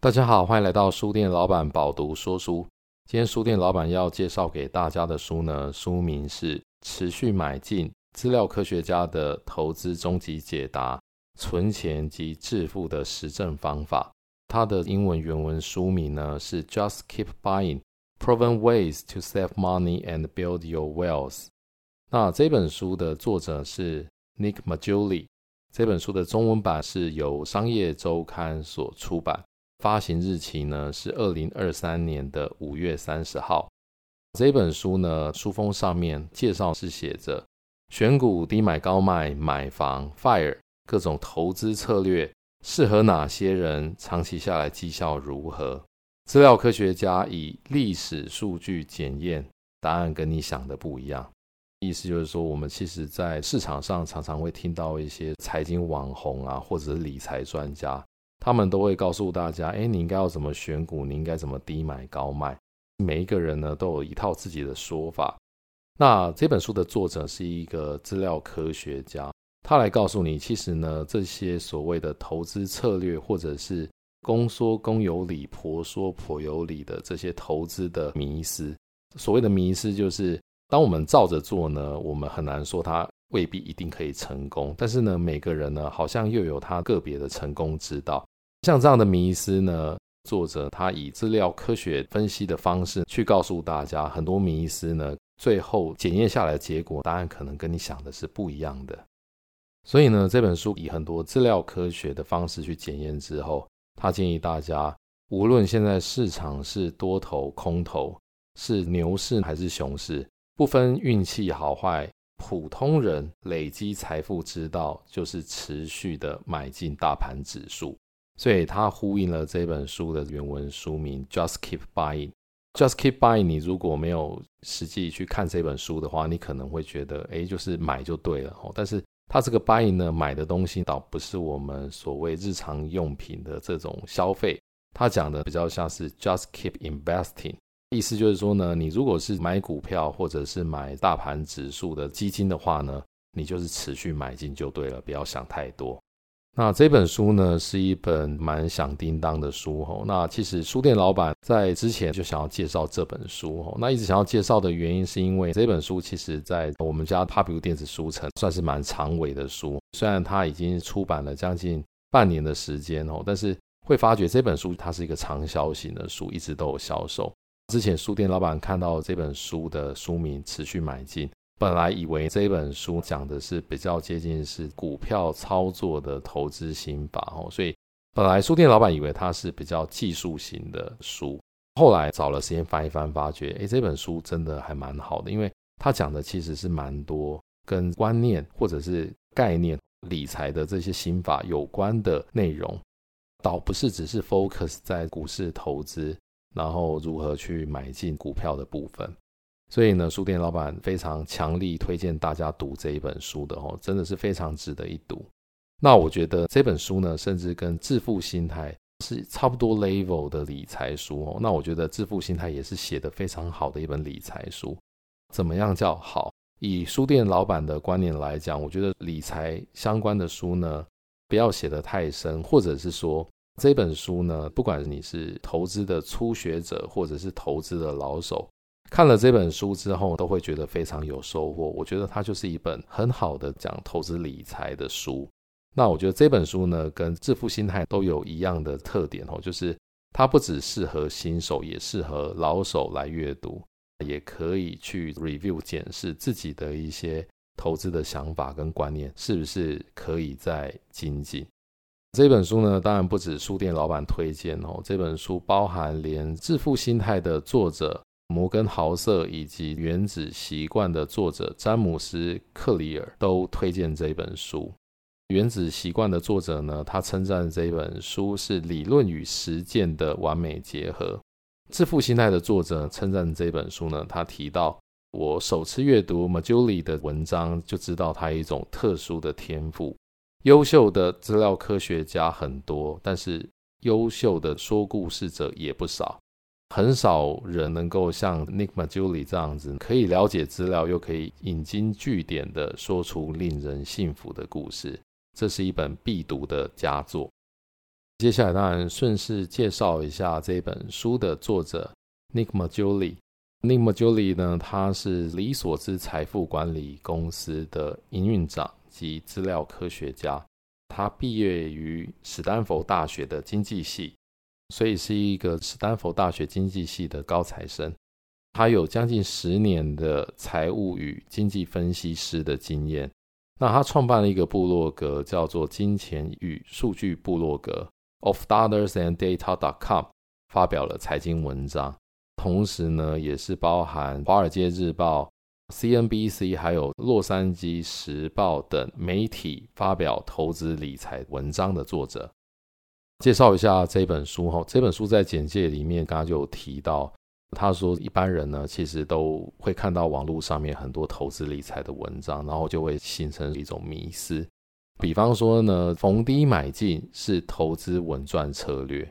大家好，欢迎来到书店老板饱读说书。今天书店老板要介绍给大家的书呢，书名是《持续买进：资料科学家的投资终极解答——存钱及致富的实证方法》。它的英文原文书名呢是《Just Keep Buying: Proven Ways to Save Money and Build Your Wealth》。那这本书的作者是 Nick Maggiulli。这本书的中文版是由商业周刊所出版。发行日期呢是二零二三年的五月三十号。这本书呢，书封上面介绍是写着选股低买高卖买房 FIRE 各种投资策略适合哪些人？长期下来绩效如何？资料科学家以历史数据检验，答案跟你想的不一样。意思就是说，我们其实在市场上常常会听到一些财经网红啊，或者是理财专家。他们都会告诉大家，哎，你应该要怎么选股，你应该怎么低买高卖。每一个人呢，都有一套自己的说法。那这本书的作者是一个资料科学家，他来告诉你，其实呢，这些所谓的投资策略，或者是公说公有理，婆说婆有理的这些投资的迷思。所谓的迷思，就是当我们照着做呢，我们很难说它未必一定可以成功。但是呢，每个人呢，好像又有他个别的成功之道。像这样的迷思呢，作者他以资料科学分析的方式去告诉大家，很多迷思呢，最后检验下来的结果，答案可能跟你想的是不一样的。所以呢，这本书以很多资料科学的方式去检验之后，他建议大家，无论现在市场是多头空头，是牛市还是熊市，不分运气好坏，普通人累积财富之道就是持续的买进大盘指数。所以它呼应了这本书的原文书名 “Just Keep Buying”。Just Keep Buying，你如果没有实际去看这本书的话，你可能会觉得，哎，就是买就对了。但是它这个 Buying 呢，买的东西倒不是我们所谓日常用品的这种消费，它讲的比较像是 Just Keep Investing，意思就是说呢，你如果是买股票或者是买大盘指数的基金的话呢，你就是持续买进就对了，不要想太多。那这本书呢，是一本蛮响叮当的书吼。那其实书店老板在之前就想要介绍这本书吼。那一直想要介绍的原因，是因为这本书其实在我们家 Pubu 电子书城算是蛮长尾的书。虽然它已经出版了将近半年的时间哦，但是会发觉这本书它是一个长销型的书，一直都有销售。之前书店老板看到这本书的书名，持续买进。本来以为这本书讲的是比较接近是股票操作的投资心法哦，所以本来书店老板以为它是比较技术型的书，后来找了时间翻一翻，发觉诶，这本书真的还蛮好的，因为它讲的其实是蛮多跟观念或者是概念、理财的这些心法有关的内容，倒不是只是 focus 在股市投资，然后如何去买进股票的部分。所以呢，书店老板非常强力推荐大家读这一本书的哦，真的是非常值得一读。那我觉得这本书呢，甚至跟《致富心态》是差不多 level 的理财书哦。那我觉得《致富心态》也是写得非常好的一本理财书。怎么样叫好？以书店老板的观念来讲，我觉得理财相关的书呢，不要写得太深，或者是说这本书呢，不管你是投资的初学者，或者是投资的老手。看了这本书之后，都会觉得非常有收获。我觉得它就是一本很好的讲投资理财的书。那我觉得这本书呢，跟致富心态都有一样的特点哦，就是它不只适合新手，也适合老手来阅读，也可以去 review 检视自己的一些投资的想法跟观念是不是可以再精进。这本书呢，当然不止书店老板推荐哦，这本书包含连致富心态的作者。摩根豪瑟以及《原子习惯》的作者詹姆斯·克里尔都推荐这本书。《原子习惯》的作者呢，他称赞这本书是理论与实践的完美结合。《致富心态》的作者称赞这本书呢，他提到，我首次阅读 Maggiulli 的文章，就知道他有一种特殊的天赋。优秀的资料科学家很多，但是优秀的说故事者也不少。很少人能够像 Nick m a j u l i 这样子，可以了解资料，又可以引经据典的说出令人信服的故事。这是一本必读的佳作。接下来当然顺势介绍一下这本书的作者 Nick m a j u l i。Nick Maggiulli 呢，他是李索兹财富管理公司的营运长及资料科学家。他毕业于史丹佛大学的经济系，所以是一个史丹佛大学经济系的高材生。他有将近十年的财务与经济分析师的经验。那他创办了一个部落格，叫做“金钱与数据部落格 （of dollars and data dot com），发表了财经文章。同时呢，也是包含《华尔街日报》、CNBC 还有《洛杉矶时报》等媒体发表投资理财文章的作者。介绍一下这本书哈，这本书在简介里面刚刚就有提到。他说：“一般人呢，其实都会看到网络上面很多投资理财的文章，然后就会形成一种迷思。比方说呢，逢低买进是投资稳赚策略。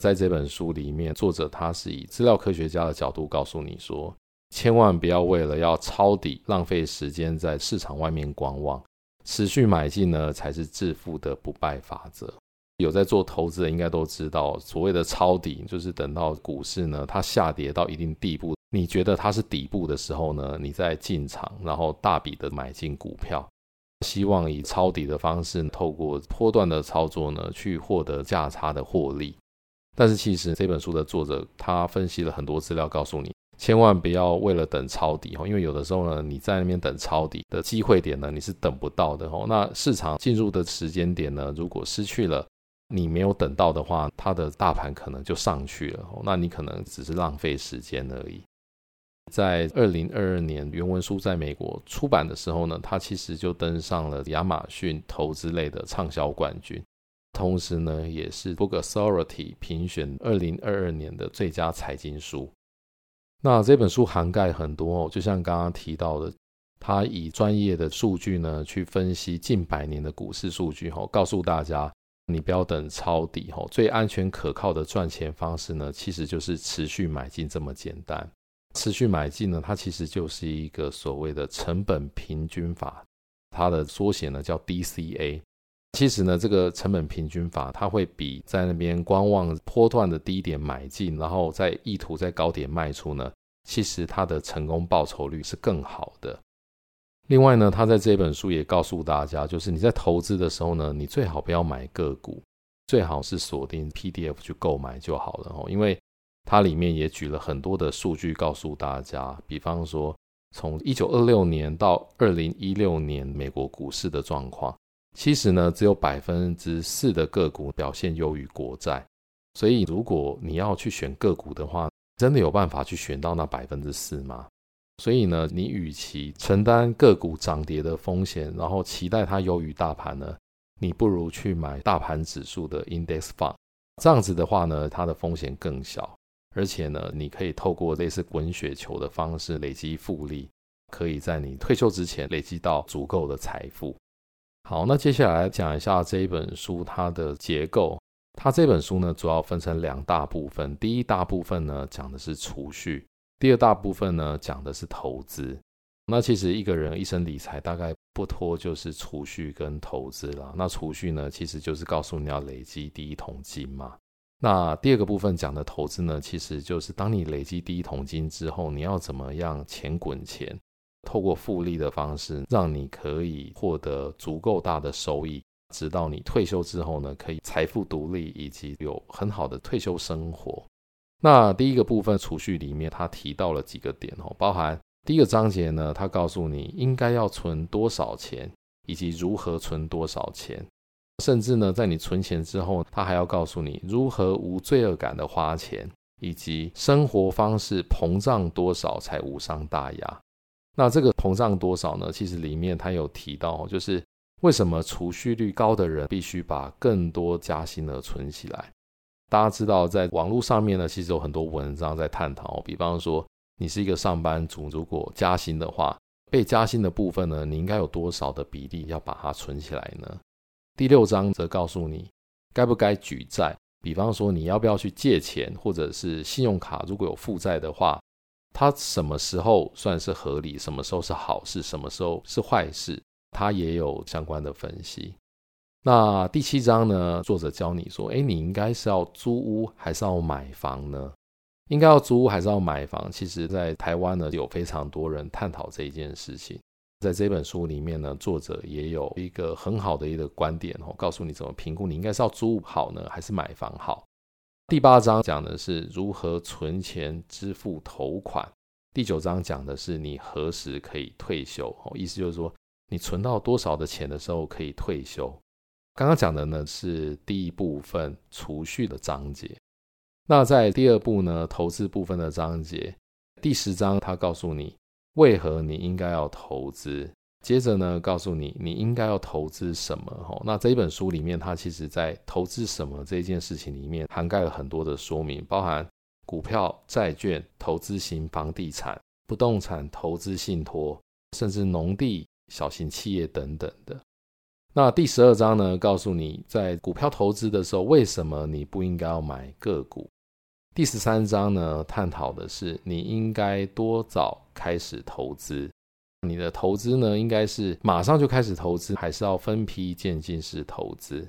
在这本书里面，作者他是以资料科学家的角度告诉你说，千万不要为了要抄底，浪费时间在市场外面观望，持续买进呢，才是致富的不败法则。”有在做投资的应该都知道，所谓的抄底，就是等到股市呢它下跌到一定地步，你觉得它是底部的时候呢，你再进场，然后大笔的买进股票，希望以抄底的方式，透过波段的操作呢，去获得价差的获利。但是其实这本书的作者他分析了很多资料，告诉你千万不要为了等抄底哦，因为有的时候呢，你在那边等抄底的机会点呢，你是等不到的哦。那市场进入的时间点呢，如果失去了。你没有等到的话，它的大盘可能就上去了，那你可能只是浪费时间而已。在二零二二年，原文书在美国出版的时候呢，它其实就登上了亚马逊投资类的畅销冠军，同时呢，也是 Book Authority 评选二零二二年的最佳财经书。那这本书涵盖很多哦，就像刚刚提到的，它以专业的数据呢去分析近百年的股市数据，哦，告诉大家。你不要等抄底吼，最安全可靠的赚钱方式呢，其实就是持续买进这么简单。持续买进呢，它其实就是一个所谓的成本平均法，它的缩写呢叫 DCA。其实呢，这个成本平均法，它会比在那边观望波段的低点买进，然后再意图在高点卖出呢，其实它的成功报酬率是更好的。另外呢，他在这本书也告诉大家，就是你在投资的时候呢，你最好不要买个股，最好是锁定 PDF 去购买就好了哦。因为它里面也举了很多的数据告诉大家，比方说从一九二六年到二零一六年美国股市的状况，其实呢只有百分之四的个股表现优于国债。所以如果你要去选个股的话，真的有办法去选到那百分之四吗？所以呢，你与其承担个股涨跌的风险，然后期待它优于大盘呢，你不如去买大盘指数的 index fund。这样子的话呢，它的风险更小，而且呢，你可以透过类似滚雪球的方式累积复利，可以在你退休之前累积到足够的财富。好，那接下来讲一下这一本书它的结构。它这本书呢，主要分成两大部分，第一大部分呢，讲的是储蓄。第二大部分呢，讲的是投资。那其实一个人一生理财大概不脱就是储蓄跟投资了。那储蓄呢，其实就是告诉你要累积第一桶金嘛。那第二个部分讲的投资呢，其实就是当你累积第一桶金之后，你要怎么样钱滚钱，透过复利的方式，让你可以获得足够大的收益，直到你退休之后呢，可以财富独立以及有很好的退休生活。那第一个部分储蓄里面，他提到了几个点哦，包含第一个章节呢，他告诉你应该要存多少钱，以及如何存多少钱，甚至呢，在你存钱之后，他还要告诉你如何无罪恶感的花钱，以及生活方式膨胀多少才无伤大雅。那这个膨胀多少呢？其实里面他有提到，就是为什么储蓄率高的人必须把更多加薪额存起来。大家知道，在网络上面呢，其实有很多文章在探讨。比方说，你是一个上班族，如果加薪的话，被加薪的部分呢，你应该有多少的比例要把它存起来呢？第六章则告诉你，该不该举债。比方说，你要不要去借钱，或者是信用卡如果有负债的话，它什么时候算是合理，什么时候是好事，什么时候是坏事，它也有相关的分析。那第七章呢，作者教你说，诶，你应该是要租屋还是要买房呢？应该要租屋还是要买房？其实，在台湾呢，有非常多人探讨这一件事情。在这本书里面呢，作者也有一个很好的一个观点哦，告诉你怎么评估，你应该是要租好呢，还是买房好？第八章讲的是如何存钱支付头款，第九章讲的是你何时可以退休哦，意思就是说你存到多少的钱的时候可以退休。刚刚讲的呢是第一部分储蓄的章节。那在第二部呢，投资部分的章节，第十章他告诉你为何你应该要投资，接着呢告诉你你应该要投资什么。吼，那这一本书里面，它其实在投资什么这件事情里面涵盖了很多的说明，包含股票、债券、投资型房地产、不动产投资信托，甚至农地、小型企业等等的。那第十二章呢，告诉你在股票投资的时候，为什么你不应该要买个股。第十三章呢，探讨的是你应该多早开始投资，你的投资呢，应该是马上就开始投资，还是要分批渐进式投资？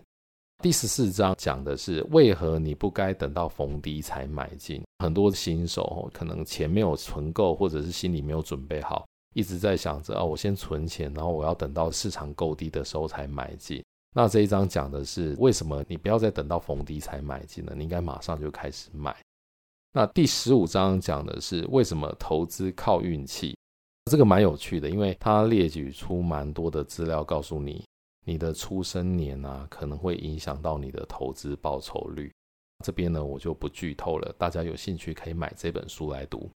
第十四章讲的是为何你不该等到逢低才买进。很多新手可能钱没有存够，或者是心里没有准备好，一直在想着啊，我先存钱，然后我要等到市场够低的时候才买进。那这一章讲的是为什么你不要再等到逢低才买进呢？你应该马上就开始买。那第十五章讲的是为什么投资靠运气，这个蛮有趣的，因为它列举出蛮多的资料，告诉你你的出生年啊可能会影响到你的投资报酬率。这边呢我就不剧透了，大家有兴趣可以买这本书来读。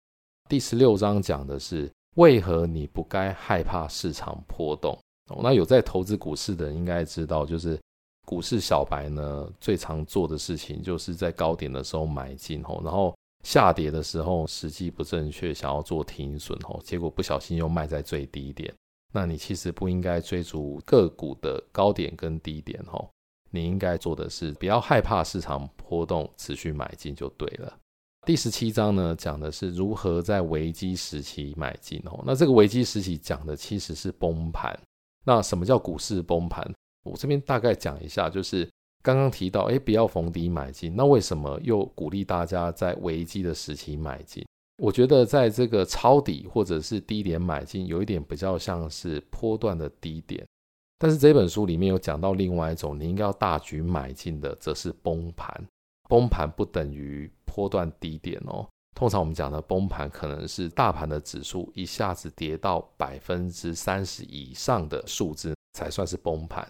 第十六章讲的是为何你不该害怕市场波动。那有在投资股市的人应该知道，就是股市小白呢最常做的事情就是在高点的时候买进哦，然后。下跌的时候时机不正确，想要做停损哦，结果不小心又卖在最低点。那你其实不应该追逐个股的高点跟低点哦，你应该做的是不要害怕市场波动，持续买进就对了。第十七章呢，讲的是如何在危机时期买进哦。那这个危机时期讲的其实是崩盘。那什么叫股市崩盘？我这边大概讲一下，就是。刚刚提到，哎，不要逢低买进，那为什么又鼓励大家在危机的时期买进？我觉得在这个抄底或者是低点买进，有一点比较像是波段的低点。但是这本书里面有讲到另外一种，你应该要大举买进的，则是崩盘。崩盘不等于波段低点哦。通常我们讲的崩盘，可能是大盘的指数一下子跌到百分之三十以上的数字，才算是崩盘。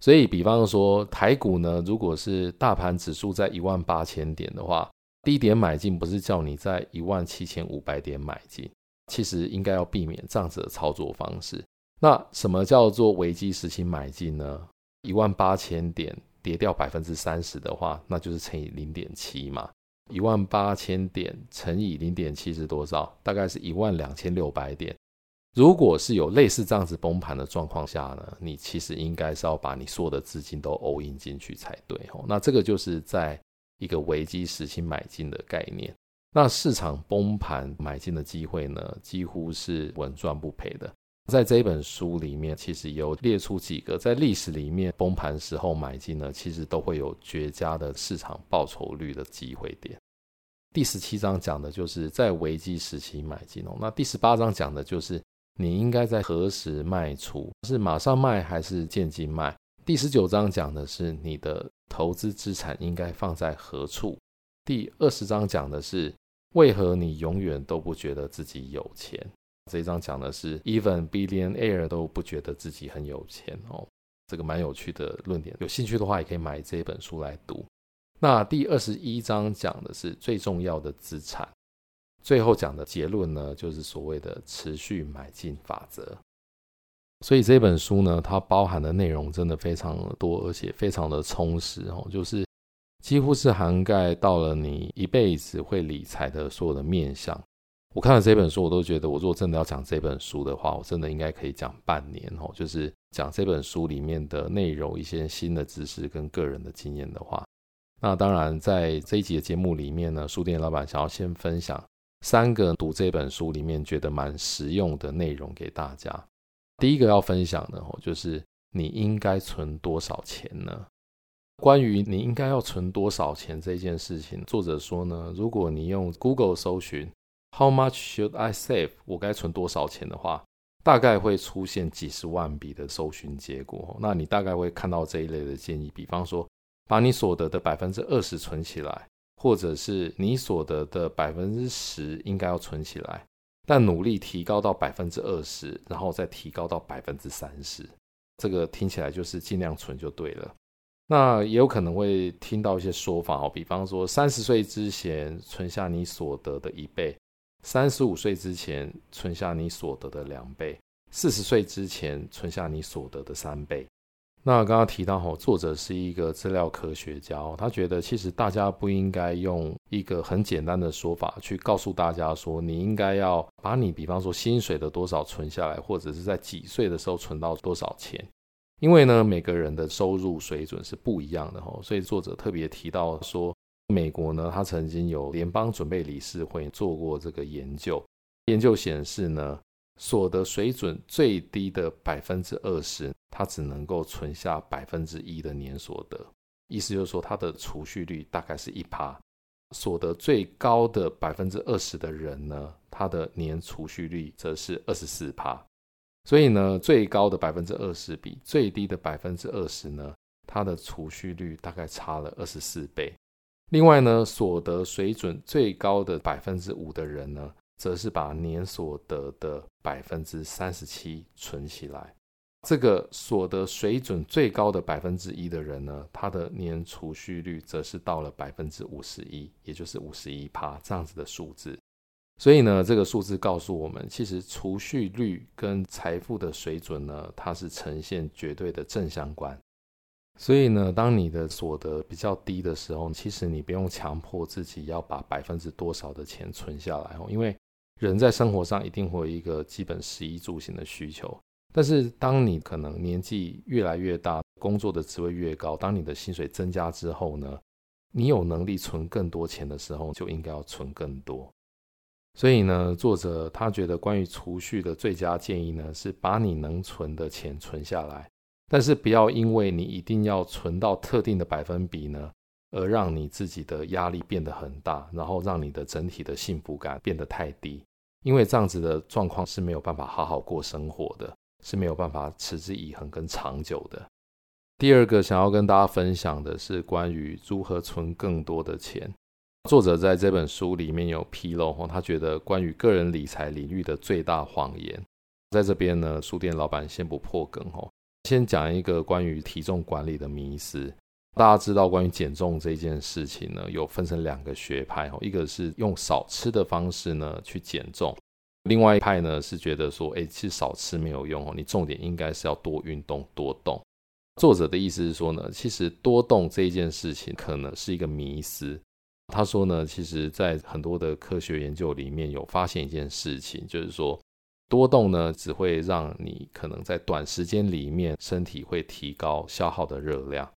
所以，比方说台股呢，如果是大盘指数在一万八千点的话，低点买进不是叫你在一万七千五百点买进，其实应该要避免这样子的操作方式。那什么叫做危机时期买进呢？一万八千点跌掉百分之三十的话，那就是乘以零点七嘛。一万八千点乘以零点七是多少？大概是一万两千六百点。如果是有类似这样子崩盘的状况下呢，你其实应该是要把你所有的资金都 all in 进去才对哦。那这个就是在一个危机时期买进的概念。那市场崩盘买进的机会呢，几乎是稳赚不赔的。在这一本书里面，其实有列出几个在历史里面崩盘时候买进呢，其实都会有绝佳的市场报酬率的机会点。第十七章讲的就是在危机时期买进哦。那第十八章讲的就是。你应该在何时卖出？是马上卖还是渐进卖？第十九章讲的是你的投资资产应该放在何处？第二十章讲的是为何你永远都不觉得自己有钱？这一章讲的是 even billionaire 都不觉得自己很有钱哦，这个蛮有趣的论点。有兴趣的话，也可以买这本书来读。那第二十一章讲的是最重要的资产。最后讲的结论呢，就是所谓的持续买进法则。所以这本书呢，它包含的内容真的非常的多，而且非常的充实哦，就是几乎是涵盖到了你一辈子会理财的所有的面向。我看了这本书，我都觉得，我如果真的要讲这本书的话，我真的应该可以讲半年哦，就是讲这本书里面的内容，一些新的知识跟个人的经验的话。那当然，在这一集的节目里面呢，书店老板想要先分享。三个读这本书里面觉得蛮实用的内容给大家。第一个要分享的哦，就是你应该存多少钱呢？关于你应该要存多少钱这件事情，作者说呢，如果你用 Google 搜寻 “How much should I save？” 我该存多少钱的话，大概会出现几十万笔的搜寻结果。那你大概会看到这一类的建议，比方说，把你所得的百分之二十存起来，或者是你所得的百分之十应该要存起来，但努力提高到百分之二十，然后再提高到百分之三十。这个听起来就是尽量存就对了。那也有可能会听到一些说法哦，比方说三十岁之前存下你所得的一倍，三十五岁之前存下你所得的两倍，四十岁之前存下你所得的三倍。那刚刚提到哈，作者是一个资料科学家，他觉得其实大家不应该用一个很简单的说法去告诉大家说，你应该要把你比方说薪水的多少存下来，或者是在几岁的时候存到多少钱，因为呢，每个人的收入水准是不一样的哈，所以作者特别提到说，美国呢，他曾经有联邦准备理事会做过这个研究，研究显示呢。所得水准最低的百分之二十，它只能够存下百分之一的年所得，意思就是说，它的储蓄率大概是一趴。所得最高的百分之二十的人呢，他的年储蓄率则是二十四趴。所以呢，最高的百分之二十比最低的百分之二十呢，它的储蓄率大概差了二十四倍。另外呢，所得水准最高的百分之五的人呢，则是把年所得的百分之三十七存起来。这个所得水准最高的百分之一的人呢，他的年储蓄率则是到了百分之五十一，也就是五十一趴这样子的数字。所以呢，这个数字告诉我们，其实储蓄率跟财富的水准呢，它是呈现绝对的正相关。所以呢，当你的所得比较低的时候，其实你不用强迫自己要把百分之多少的钱存下来哦，因为人在生活上一定会有一个基本食衣住行的需求，但是当你可能年纪越来越大，工作的职位越高，当你的薪水增加之后呢，你有能力存更多钱的时候，就应该要存更多。所以呢，作者他觉得关于储蓄的最佳建议呢，是把你能存的钱存下来，但是不要因为你一定要存到特定的百分比呢，而让你自己的压力变得很大，然后让你的整体的幸福感变得太低。因为这样子的状况是没有办法好好过生活的，是没有办法持之以恒跟长久的。第二个想要跟大家分享的是关于如何存更多的钱。作者在这本书里面有披露，他觉得关于个人理财领域的最大谎言，在这边呢，书店老板先不破梗哦，先讲一个关于体重管理的迷思。大家知道，关于减重这件事情呢，有分成两个学派哦，一个是用少吃的方式呢去减重，另外一派呢是觉得说，哎，其实少吃没有用哦，你重点应该是要多运动、多动。作者的意思是说呢，其实多动这一件事情可能是一个迷思。他说呢，其实在很多的科学研究里面有发现一件事情，就是说多动呢只会让你可能在短时间里面身体会提高消耗的热量。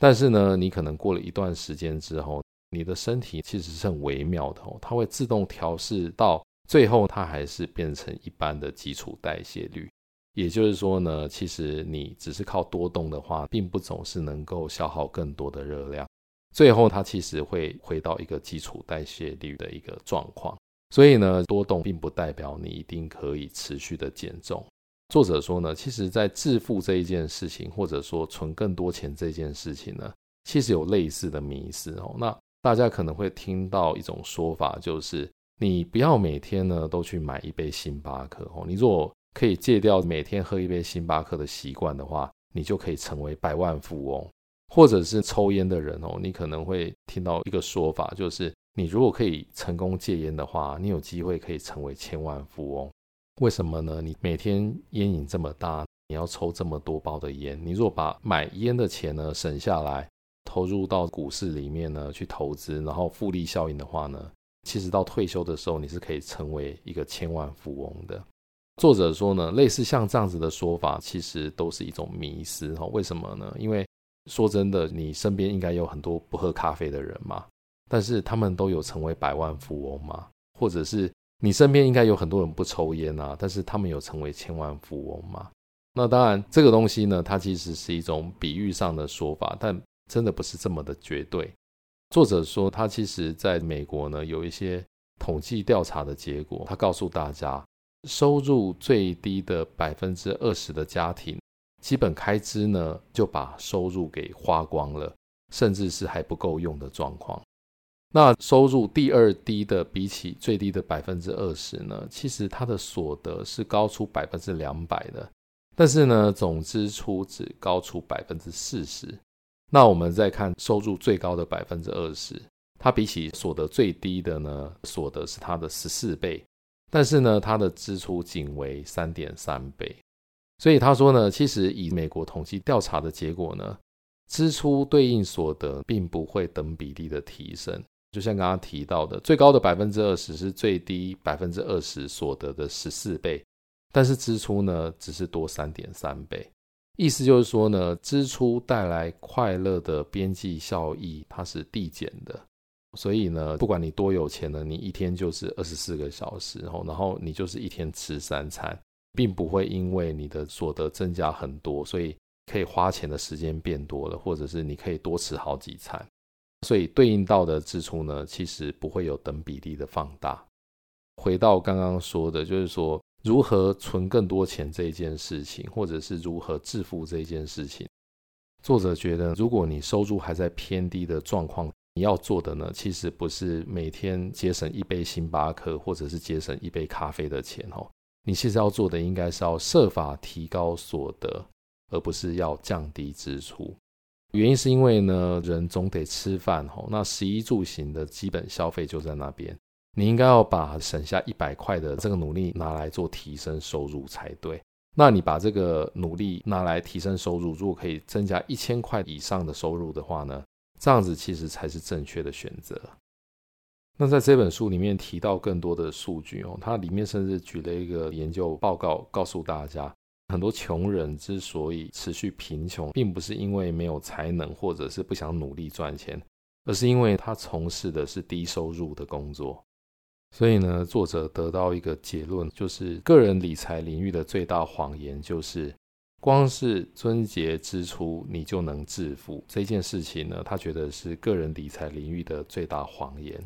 但是呢，你可能过了一段时间之后，你的身体其实是很微妙的哦，它会自动调试到最后，它还是变成一般的基础代谢率。也就是说呢，其实你只是靠多动的话，并不总是能够消耗更多的热量，最后它其实会回到一个基础代谢率的一个状况。所以呢，多动并不代表你一定可以持续的减重。作者说呢，其实，在致富这一件事情，或者说存更多钱这件事情呢，其实有类似的迷思哦。那大家可能会听到一种说法，就是你不要每天呢都去买一杯星巴克哦。你如果可以戒掉每天喝一杯星巴克的习惯的话，你就可以成为百万富翁。或者是抽烟的人哦，你可能会听到一个说法，就是你如果可以成功戒烟的话，你有机会可以成为千万富翁。为什么呢？你每天烟瘾这么大，你要抽这么多包的烟，你如果把买烟的钱呢省下来，投入到股市里面呢去投资，然后复利效应的话呢，其实到退休的时候你是可以成为一个千万富翁的。作者说呢，类似像这样子的说法，其实都是一种迷思哈。为什么呢？因为说真的，你身边应该有很多不喝咖啡的人嘛，但是他们都有成为百万富翁吗？或者是？你身边应该有很多人不抽烟啊，但是他们有成为千万富翁吗？那当然，这个东西呢，它其实是一种比喻上的说法，但真的不是这么的绝对。作者说，他其实在美国呢，有一些统计调查的结果，他告诉大家，收入最低的百分之二十的家庭，基本开支呢就把收入给花光了，甚至是还不够用的状况。那收入第二低的，比起最低的百分之二十呢，其实他的所得是高出百分之两百的。但是呢，总支出只高出百分之四十。那我们再看收入最高的百分之二十，它比起所得最低的呢，所得是它的十四倍，但是呢，它的支出仅为三点三倍。所以他说呢，其实以美国统计调查的结果呢，支出对应所得并不会等比例的提升。就像刚刚提到的，最高的百分之二十是最低百分之二十所得的十四倍。但是支出呢，只是多三点三倍，意思就是说呢，支出带来快乐的边际效益，它是递减的。所以呢，不管你多有钱呢，你一天就是二十四个小时，然后然后你就是一天吃三餐，并不会因为你的所得增加很多，所以可以花钱的时间变多了，或者是你可以多吃好几餐。所以对应到的支出呢，其实不会有等比例的放大。回到刚刚说的，就是说。如何存更多钱这一件事情，或者是如何致富这一件事情，作者觉得，如果你收入还在偏低的状况，你要做的呢，其实不是每天节省一杯星巴克，或者是节省一杯咖啡的钱哦。你其实要做的，应该是要设法提高所得，而不是要降低支出。原因是因为呢，人总得吃饭哦，那食衣住行的基本消费就在那边。你应该要把省下一百块的这个努力拿来做提升收入才对。那你把这个努力拿来提升收入，如果可以增加一千块以上的收入的话呢，这样子其实才是正确的选择。那在这本书里面提到更多的数据哦，它里面甚至举了一个研究报告，告诉大家，很多穷人之所以持续贫穷，并不是因为没有才能或者是不想努力赚钱，而是因为他从事的是低收入的工作。所以呢，作者得到一个结论，就是个人理财领域的最大谎言就是，光是尊节支出你就能致富这件事情呢，他觉得是个人理财领域的最大谎言。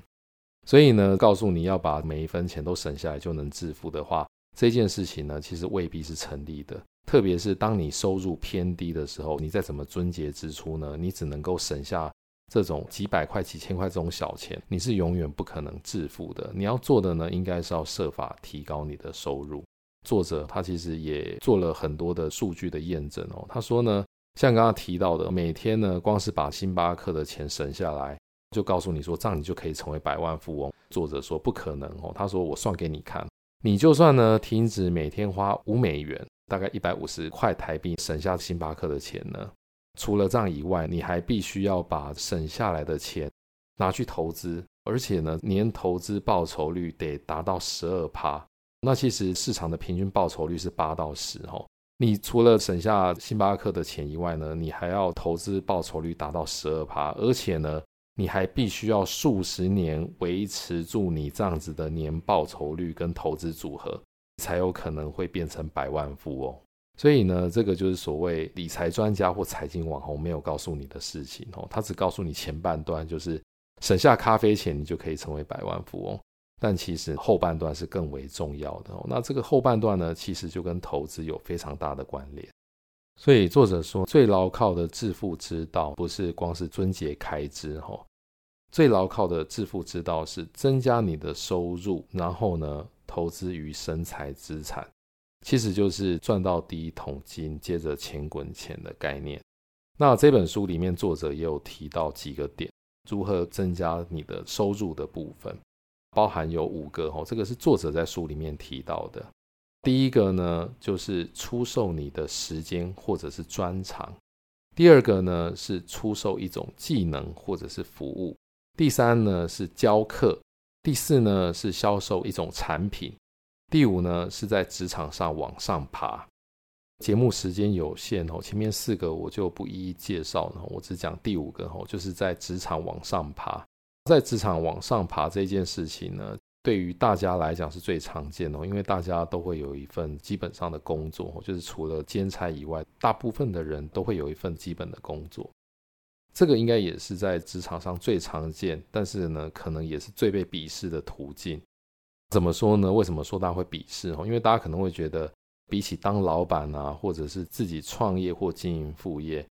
所以呢，告诉你要把每一分钱都省下来就能致富的话，这件事情呢，其实未必是成立的。特别是当你收入偏低的时候，你再怎么撙节支出呢，你只能够省下。这种几百块、几千块这种小钱，你是永远不可能致富的。你要做的呢，应该是要设法提高你的收入。作者他其实也做了很多的数据的验证哦。他说呢，像刚刚提到的，每天呢，光是把星巴克的钱省下来，就告诉你说这样你就可以成为百万富翁。作者说不可能哦。他说我算给你看，你就算呢停止每天花五美元，大概一百五十块台币，省下星巴克的钱呢。除了这样以外，你还必须要把省下来的钱拿去投资，而且呢，年投资报酬率得达到十二趴。那其实市场的平均报酬率是八到十哦。你除了省下星巴克的钱以外呢，你还要投资报酬率达到十二趴，而且呢，你还必须要数十年维持住你这样子的年报酬率跟投资组合，才有可能会变成百万富翁。所以呢，这个就是所谓理财专家或财经网红没有告诉你的事情哦。他只告诉你前半段，就是省下咖啡钱，你就可以成为百万富翁。但其实后半段是更为重要的。那这个后半段呢，其实就跟投资有非常大的关联。所以作者说，最牢靠的致富之道，不是光是撙节开支哦，最牢靠的致富之道是增加你的收入，然后呢，投资于生财资产。其实就是赚到第一桶金，接着钱滚钱的概念。那这本书里面作者也有提到几个点，如何增加你的收入的部分，包含有五个哦，这个是作者在书里面提到的。第一个呢，就是出售你的时间或者是专长；第二个呢，是出售一种技能或者是服务；第三呢，是教课；第四呢，是销售一种产品。第五呢，是在职场上往上爬。节目时间有限哦，前面四个我就不一一介绍了，我只讲第五个哦，就是在职场往上爬。在职场往上爬这件事情呢，对于大家来讲是最常见的，因为大家都会有一份基本上的工作，就是除了兼差以外，大部分的人都会有一份基本的工作。这个应该也是在职场上最常见，但是呢，可能也是最被鄙视的途径。怎么说呢？为什么说大家会鄙视？因为大家可能会觉得，比起当老板啊，或者是自己创业或经营副业，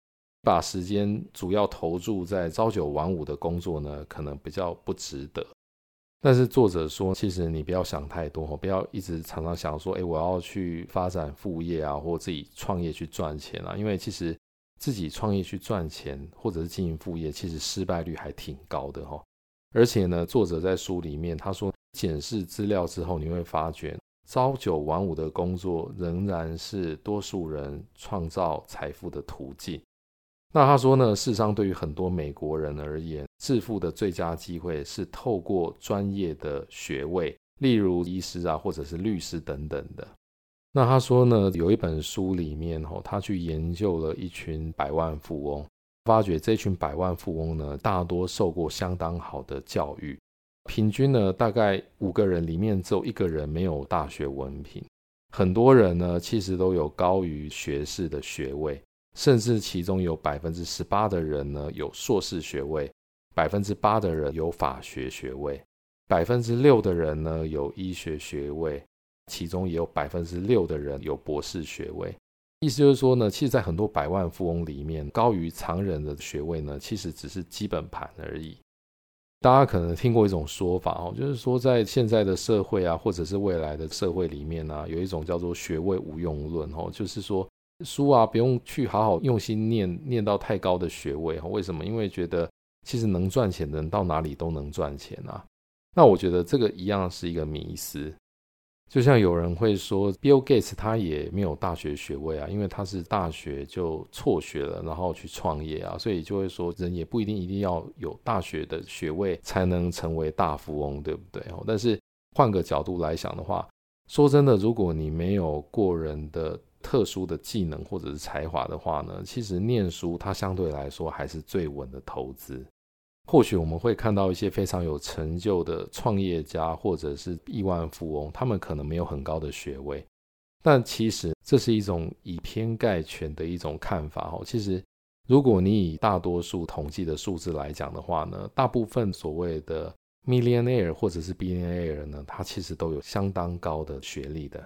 把时间主要投注在朝九晚五的工作呢，可能比较不值得。但是作者说，其实你不要想太多，不要一直常常想说，哎，我要去发展副业啊，或自己创业去赚钱啊，因为其实。自己创业去赚钱，或者是经营副业，其实失败率还挺高的哈。而且呢，作者在书里面他说，检视资料之后，你会发觉朝九晚五的工作仍然是多数人创造财富的途径。那他说呢，事实上对于很多美国人而言，致富的最佳机会是透过专业的学位，例如医师啊，或者是律师等等的。那他说呢，有一本书里面哦，他去研究了一群百万富翁，发觉这群百万富翁呢，大多受过相当好的教育，平均呢，大概五个人里面只有一个人没有大学文凭，很多人呢，其实都有高于学士的学位，甚至其中有百分之十八的人呢，有硕士学位，百分之八的人有法学学位，百分之六的人呢，有医学学位。其中也有百分之六的人有博士学位，意思就是说呢，其实，在很多百万富翁里面，高于常人的学位呢，其实只是基本盘而已。大家可能听过一种说法哦，就是说，在现在的社会啊，或者是未来的社会里面呢，有一种叫做学位无用论哦，就是说书啊，不用去好好用心念，念到太高的学位。为什么？因为觉得其实能赚钱的人到哪里都能赚钱啊。那我觉得这个一样是一个迷思。就像有人会说，Bill Gates 他也没有大学学位啊，因为他是大学就辍学了，然后去创业啊，所以就会说人也不一定一定要有大学的学位才能成为大富翁，对不对？但是换个角度来想的话，说真的，如果你没有过人的特殊的技能或者是才华的话呢，其实念书它相对来说还是最稳的投资。或许我们会看到一些非常有成就的创业家，或者是亿万富翁，他们可能没有很高的学位，但其实这是一种以偏概全的一种看法哦。其实，如果你以大多数统计的数字来讲的话呢，大部分所谓的 millionaire 或者是 billionaire 呢，他其实都有相当高的学历的。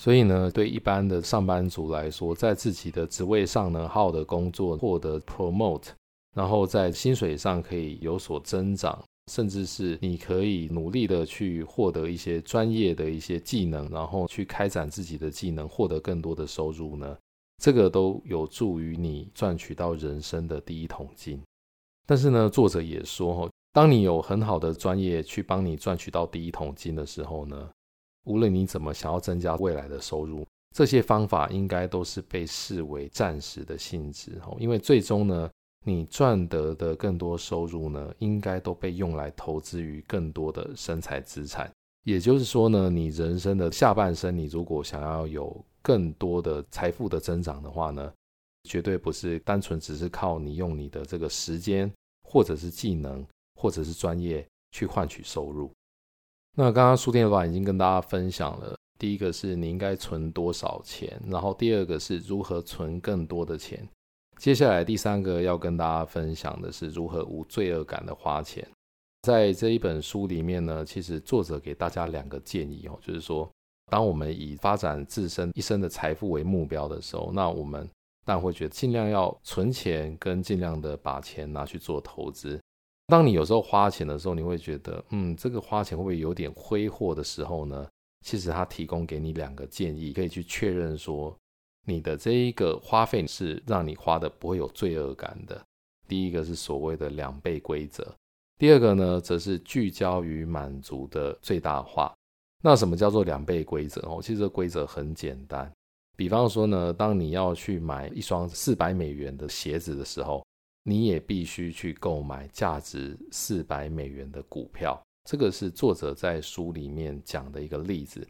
所以呢，对一般的上班族来说，在自己的职位上呢，好的工作，获得 promote。然后在薪水上可以有所增长，甚至是你可以努力的去获得一些专业的一些技能，然后去开展自己的技能，获得更多的收入呢，这个都有助于你赚取到人生的第一桶金。但是呢，作者也说，当你有很好的专业去帮你赚取到第一桶金的时候呢，无论你怎么想要增加未来的收入，这些方法应该都是被视为暂时的性质，哦因为最终呢。你赚得的更多收入呢，应该都被用来投资于更多的生财资产。也就是说呢，你人生的下半生，你如果想要有更多的财富的增长的话呢，绝对不是单纯只是靠你用你的这个时间，或者是技能，或者是专业去换取收入。那刚刚书店老板已经跟大家分享了，第一个是你应该存多少钱，然后第二个是如何存更多的钱。接下来第三个要跟大家分享的是如何无罪恶感的花钱。在这一本书里面呢，其实作者给大家两个建议哦，就是说，当我们以发展自身一生的财富为目标的时候，那我们但会觉得尽量要存钱，跟尽量的把钱拿去做投资。当你有时候花钱的时候，你会觉得，嗯，这个花钱会不会有点挥霍的时候呢？其实他提供给你两个建议，可以去确认说。你的这一个花费是让你花的不会有罪恶感的。第一个是所谓的两倍规则，第二个呢，则是聚焦于满足的最大化。那什么叫做两倍规则？哦，其实这规则很简单。比方说呢，当你要去买一双四百美元的鞋子的时候，你也必须去购买价值四百美元的股票。这个是作者在书里面讲的一个例子。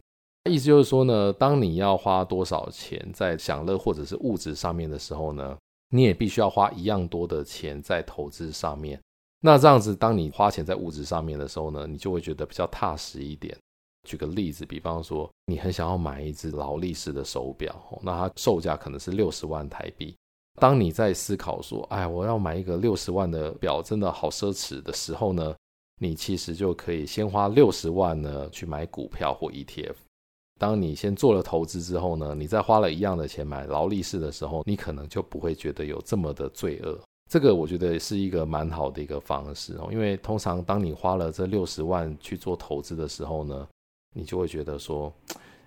意思就是说呢，当你要花多少钱在享乐或者是物质上面的时候呢，你也必须要花一样多的钱在投资上面。那这样子，当你花钱在物质上面的时候呢，你就会觉得比较踏实一点。举个例子，比方说，你很想要买一只劳力士的手表，那它售价可能是六十万台币。当你在思考说，哎，我要买一个六十万的表，真的好奢侈的时候呢，你其实就可以先花六十万呢去买股票或 ETF。当你先做了投资之后呢，你再花了一样的钱买劳力士的时候，你可能就不会觉得有这么的罪恶。这个我觉得是一个蛮好的一个方式哦，因为通常当你花了这六十万去做投资的时候呢，你就会觉得说，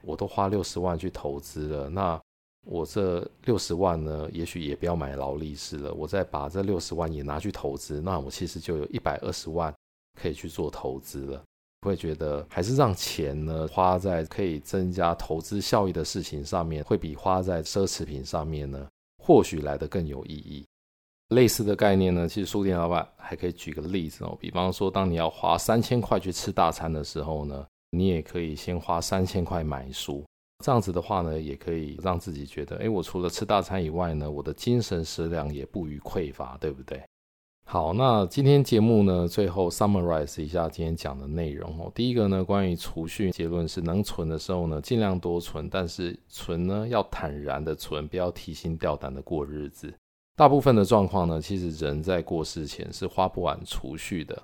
我都花六十万去投资了，那我这六十万呢，也许也不要买劳力士了，我再把这六十万也拿去投资，那我其实就有一百二十万可以去做投资了。会觉得还是让钱呢花在可以增加投资效益的事情上面，会比花在奢侈品上面呢，或许来得更有意义。类似的概念呢，其实书店老板还可以举个例子哦，比方说，当你要花三千块去吃大餐的时候呢，你也可以先花三千块买书，这样子的话呢，也可以让自己觉得，诶，我除了吃大餐以外呢，我的精神食粮也不虞匮乏，对不对？好，那今天节目呢，最后 summarize 一下今天讲的内容哦。第一个呢，关于储蓄，结论是能存的时候呢，尽量多存，但是存呢要坦然的存，不要提心吊胆的过日子。大部分的状况呢，其实人在过世前是花不完储蓄的。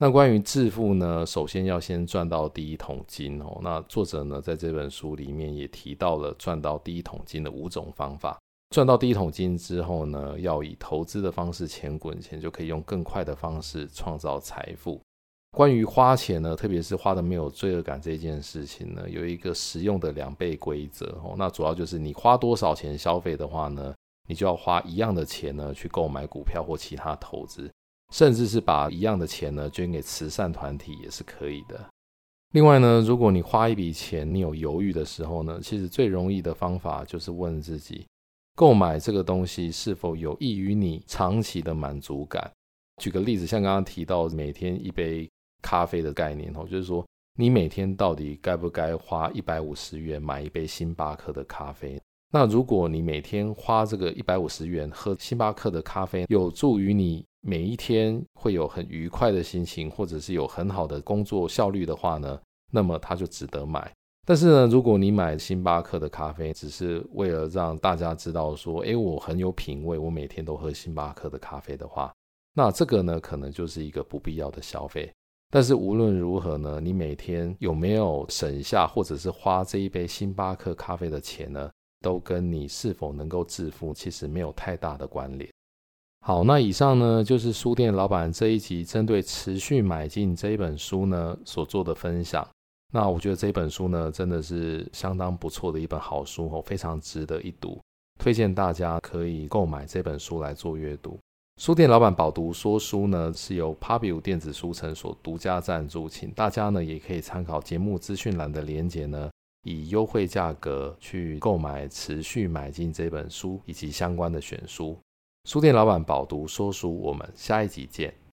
那关于致富呢，首先要先赚到第一桶金哦。那作者呢，在这本书里面也提到了赚到第一桶金的五种方法。赚到第一桶金之后呢，要以投资的方式钱滚钱，就可以用更快的方式创造财富。关于花钱呢，特别是花的没有罪恶感这件事情呢，有一个实用的两倍规则哦。那主要就是你花多少钱消费的话呢，你就要花一样的钱呢，去购买股票或其他投资，甚至是把一样的钱呢捐给慈善团体也是可以的。另外呢，如果你花一笔钱，你有犹豫的时候呢，其实最容易的方法就是问自己，购买这个东西是否有益于你长期的满足感？举个例子，像刚刚提到每天一杯咖啡的概念哦，就是说你每天到底该不该花一百五十元买一杯星巴克的咖啡？那如果你每天花这个一百五十元喝星巴克的咖啡，有助于你每一天会有很愉快的心情，或者是有很好的工作效率的话呢，那么它就值得买。但是呢，如果你买星巴克的咖啡，只是为了让大家知道说，诶，我很有品味，我每天都喝星巴克的咖啡的话，那这个呢，可能就是一个不必要的消费。但是无论如何呢，你每天有没有省下或者是花这一杯星巴克咖啡的钱呢？都跟你是否能够致富其实没有太大的关联。好，那以上呢就是书店老板这一集针对持续买进这一本书呢所做的分享。那我觉得这本书呢真的是相当不错的一本好书哦，非常值得一读，推荐大家可以购买这本书来做阅读。书店老板饱读说书呢是由 Pubu 电子书城所独家赞助，请大家呢也可以参考节目资讯栏的连结呢。以优惠价格去购买《持续买进》这本书以及相关的选书。书店老板饱读说书，我们下一集见。